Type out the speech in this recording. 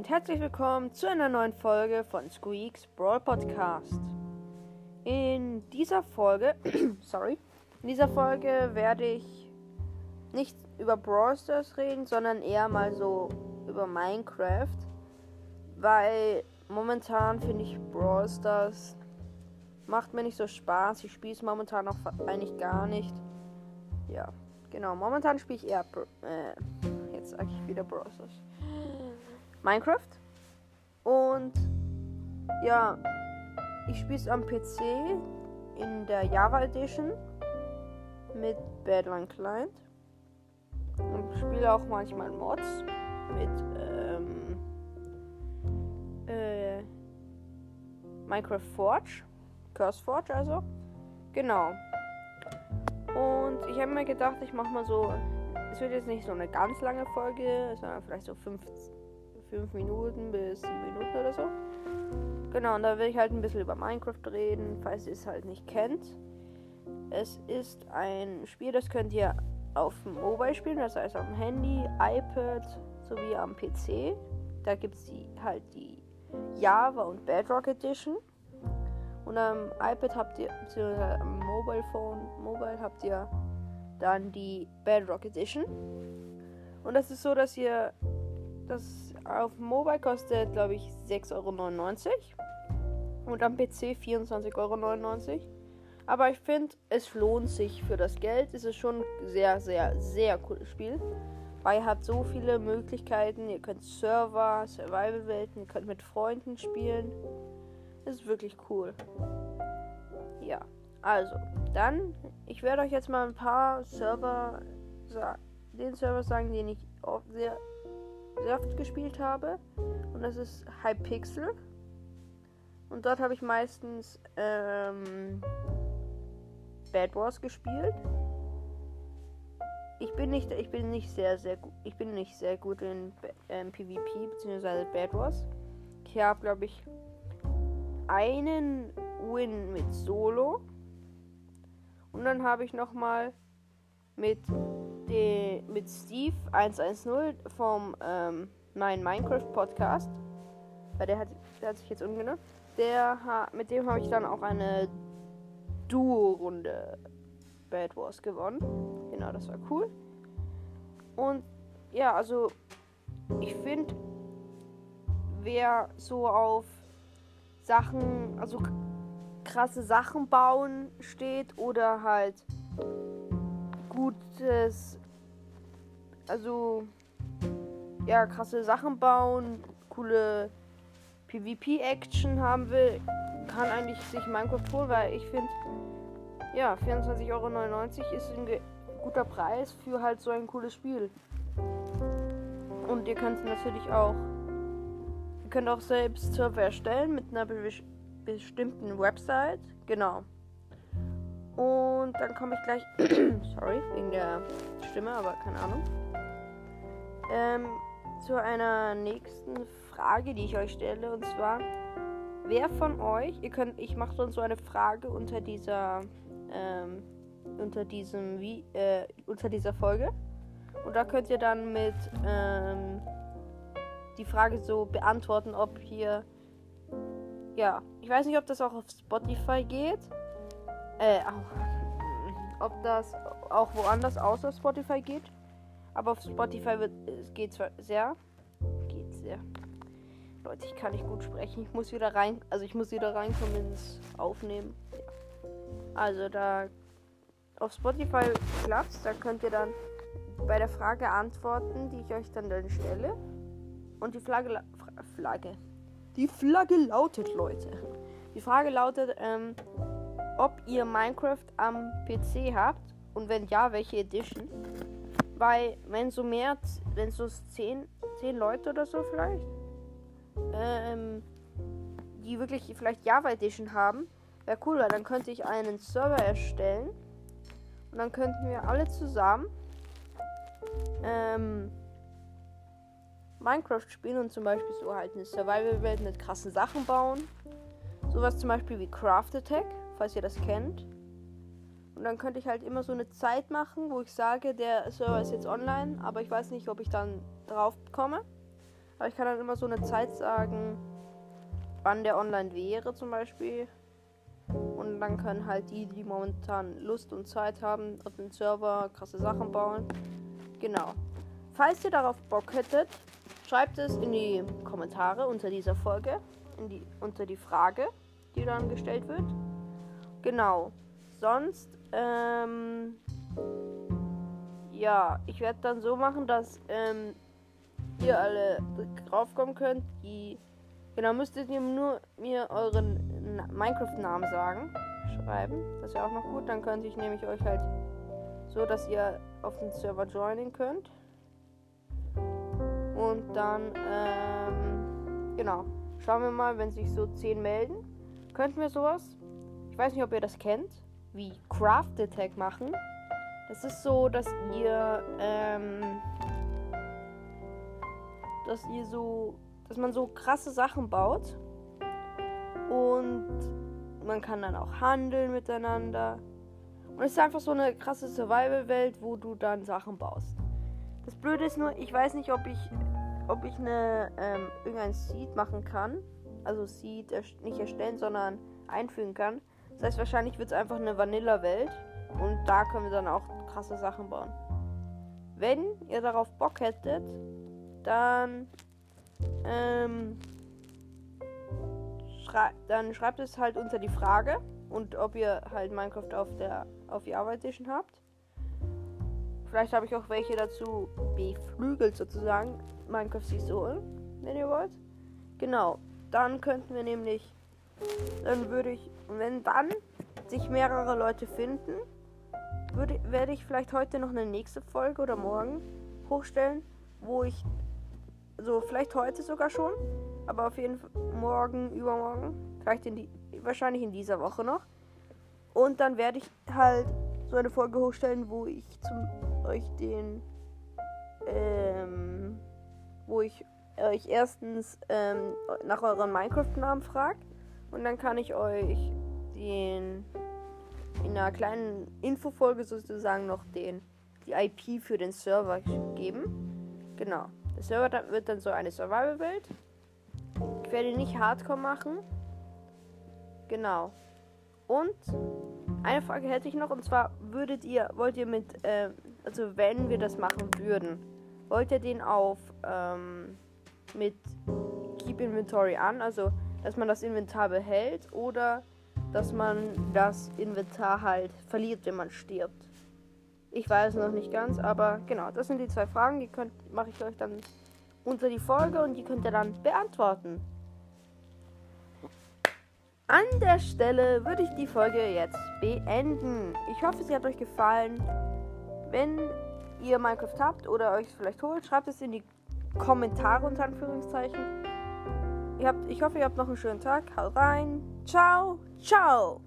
und herzlich willkommen zu einer neuen Folge von Squeaks Brawl Podcast. In dieser Folge, sorry, in dieser Folge werde ich nicht über Brawl Stars reden, sondern eher mal so über Minecraft, weil momentan finde ich Brawl Stars macht mir nicht so Spaß. Ich spiele es momentan auch eigentlich gar nicht. Ja, genau. Momentan spiele ich eher, äh, jetzt sage ich wieder Brawl Stars. Minecraft. Und ja, ich spiele es am PC in der Java Edition mit Badline Client. Und spiele auch manchmal Mods mit ähm, äh, Minecraft Forge. Curse Forge also. Genau. Und ich habe mir gedacht, ich mache mal so. Es wird jetzt nicht so eine ganz lange Folge, sondern vielleicht so 5 Minuten bis 7 Minuten oder so. Genau, und da will ich halt ein bisschen über Minecraft reden, falls ihr es halt nicht kennt. Es ist ein Spiel, das könnt ihr auf dem Mobile spielen, das heißt dem Handy, iPad sowie am PC. Da gibt es halt die Java und Bedrock Edition. Und am iPad habt ihr, beziehungsweise am Mobile Phone, Mobile habt ihr dann die Bedrock Edition. Und das ist so, dass ihr das auf Mobile kostet, glaube ich, 6,99 Euro. Und am PC 24,99 Euro. Aber ich finde, es lohnt sich für das Geld. Es ist schon ein sehr, sehr, sehr cooles Spiel. Weil ihr habt so viele Möglichkeiten. Ihr könnt Server, Survival-Welten, ihr könnt mit Freunden spielen. Das ist wirklich cool. Ja, also, dann, ich werde euch jetzt mal ein paar Server, den Server sagen, den ich sehr, oft gespielt habe. Und das ist Hypixel. Und dort habe ich meistens ähm, Bad Wars gespielt. Ich bin nicht, ich bin nicht sehr, sehr gut, ich bin nicht sehr gut in ähm, PvP bzw. Bad Wars. Ich habe, glaube ich, einen Win mit Solo. Und dann habe ich noch mal mit, de, mit Steve 110 vom ähm, mein Minecraft Podcast. Weil der hat, der hat sich jetzt umgenommen. Der, mit dem habe ich dann auch eine Duo-Runde Bad Wars gewonnen. Genau, das war cool. Und ja, also ich finde, wer so auf Sachen, also krasse Sachen bauen steht oder halt gutes, also ja, krasse Sachen bauen, coole PvP-Action haben will, kann eigentlich sich Minecraft holen, weil ich finde, ja, 24,99 Euro ist ein guter Preis für halt so ein cooles Spiel. Und ihr könnt natürlich auch Ihr könnt auch selbst Server erstellen mit einer be bestimmten Website. Genau. Und dann komme ich gleich. sorry, wegen der Stimme, aber keine Ahnung. Ähm, zu einer nächsten Frage, die ich euch stelle. Und zwar, wer von euch, ihr könnt, ich mache dann so eine Frage unter dieser, ähm, unter diesem, wie, äh, unter dieser Folge. Und da könnt ihr dann mit, ähm, die Frage so beantworten, ob hier. Ja, ich weiß nicht, ob das auch auf Spotify geht. Äh, auch, ob das auch woanders außer Spotify geht. Aber auf Spotify wird, es geht zwar sehr. Geht sehr. Leute, ich kann nicht gut sprechen. Ich muss wieder rein. Also ich muss wieder reinkommen ins Aufnehmen. Ja. Also da auf Spotify klappt da könnt ihr dann bei der Frage antworten, die ich euch dann dann stelle. Und die Flagge, Flagge. Die Flagge lautet, Leute. Die Frage lautet, ähm, ob ihr Minecraft am PC habt und wenn ja, welche Edition. Weil, wenn so mehr, wenn so 10, 10 Leute oder so vielleicht, ähm, die wirklich vielleicht Java Edition haben, wäre cool, weil dann könnte ich einen Server erstellen und dann könnten wir alle zusammen ähm, Minecraft spielen und zum Beispiel so halt eine Survival-Welt mit krassen Sachen bauen. Sowas zum Beispiel wie Craft Attack, falls ihr das kennt. Und dann könnte ich halt immer so eine Zeit machen, wo ich sage, der Server ist jetzt online, aber ich weiß nicht, ob ich dann drauf komme. Aber ich kann dann immer so eine Zeit sagen, wann der online wäre zum Beispiel. Und dann können halt die, die momentan Lust und Zeit haben, auf den Server krasse Sachen bauen. Genau. Falls ihr darauf Bock hättet, schreibt es in die Kommentare unter dieser Folge, die, unter die Frage, die dann gestellt wird. Genau. Sonst, ähm, ja, ich werde dann so machen, dass ähm, ihr alle draufkommen könnt. Die, genau, müsstet ihr nur mir euren Minecraft-Namen sagen, schreiben. Das wäre auch noch gut. Dann könnte ich nämlich euch halt so, dass ihr auf den Server joinen könnt. Und dann, ähm, genau. Schauen wir mal, wenn sich so 10 melden. Könnten wir sowas, weiß nicht, ob ihr das kennt, wie Craft Attack machen. Das ist so, dass ihr, ähm, dass ihr so, dass man so krasse Sachen baut und man kann dann auch handeln miteinander. Und es ist einfach so eine krasse Survival-Welt, wo du dann Sachen baust. Das Blöde ist nur, ich weiß nicht, ob ich, ob ich eine, ähm, irgendein Seed machen kann. Also Seed erst nicht erstellen, sondern einfügen kann. Das heißt, wahrscheinlich wird es einfach eine Vanilla-Welt. Und da können wir dann auch krasse Sachen bauen. Wenn ihr darauf Bock hättet, dann ähm, schrei dann schreibt es halt unter die Frage und ob ihr halt Minecraft auf der auf die Arbeit Edition habt. Vielleicht habe ich auch welche dazu beflügelt sozusagen. Minecraft Season, wenn ihr wollt. Genau. Dann könnten wir nämlich, dann würde ich, wenn dann sich mehrere Leute finden, würde, werde ich vielleicht heute noch eine nächste Folge oder morgen hochstellen, wo ich so vielleicht heute sogar schon, aber auf jeden Fall morgen, übermorgen, vielleicht in die, wahrscheinlich in dieser Woche noch. Und dann werde ich halt so eine Folge hochstellen, wo ich zum euch den, ähm, wo ich euch erstens ähm, nach euren Minecraft-Namen frage und dann kann ich euch den in einer kleinen Infofolge sozusagen noch den die IP für den Server geben. Genau. Der Server wird dann so eine Survival-Welt. Ich werde nicht Hardcore machen. Genau. Und eine Frage hätte ich noch und zwar würdet ihr, wollt ihr mit, äh, also wenn wir das machen würden, wollt ihr den auf ähm, mit Keep Inventory an, also dass man das Inventar behält oder dass man das Inventar halt verliert, wenn man stirbt. Ich weiß noch nicht ganz, aber genau, das sind die zwei Fragen, die könnt mache ich euch dann unter die Folge und die könnt ihr dann beantworten. An der Stelle würde ich die Folge jetzt beenden. Ich hoffe, sie hat euch gefallen. Wenn ihr Minecraft habt oder euch vielleicht holt, schreibt es in die Kommentare unter Anführungszeichen. Habt, ich hoffe, ihr habt noch einen schönen Tag. Haut rein. Ciao, ciao.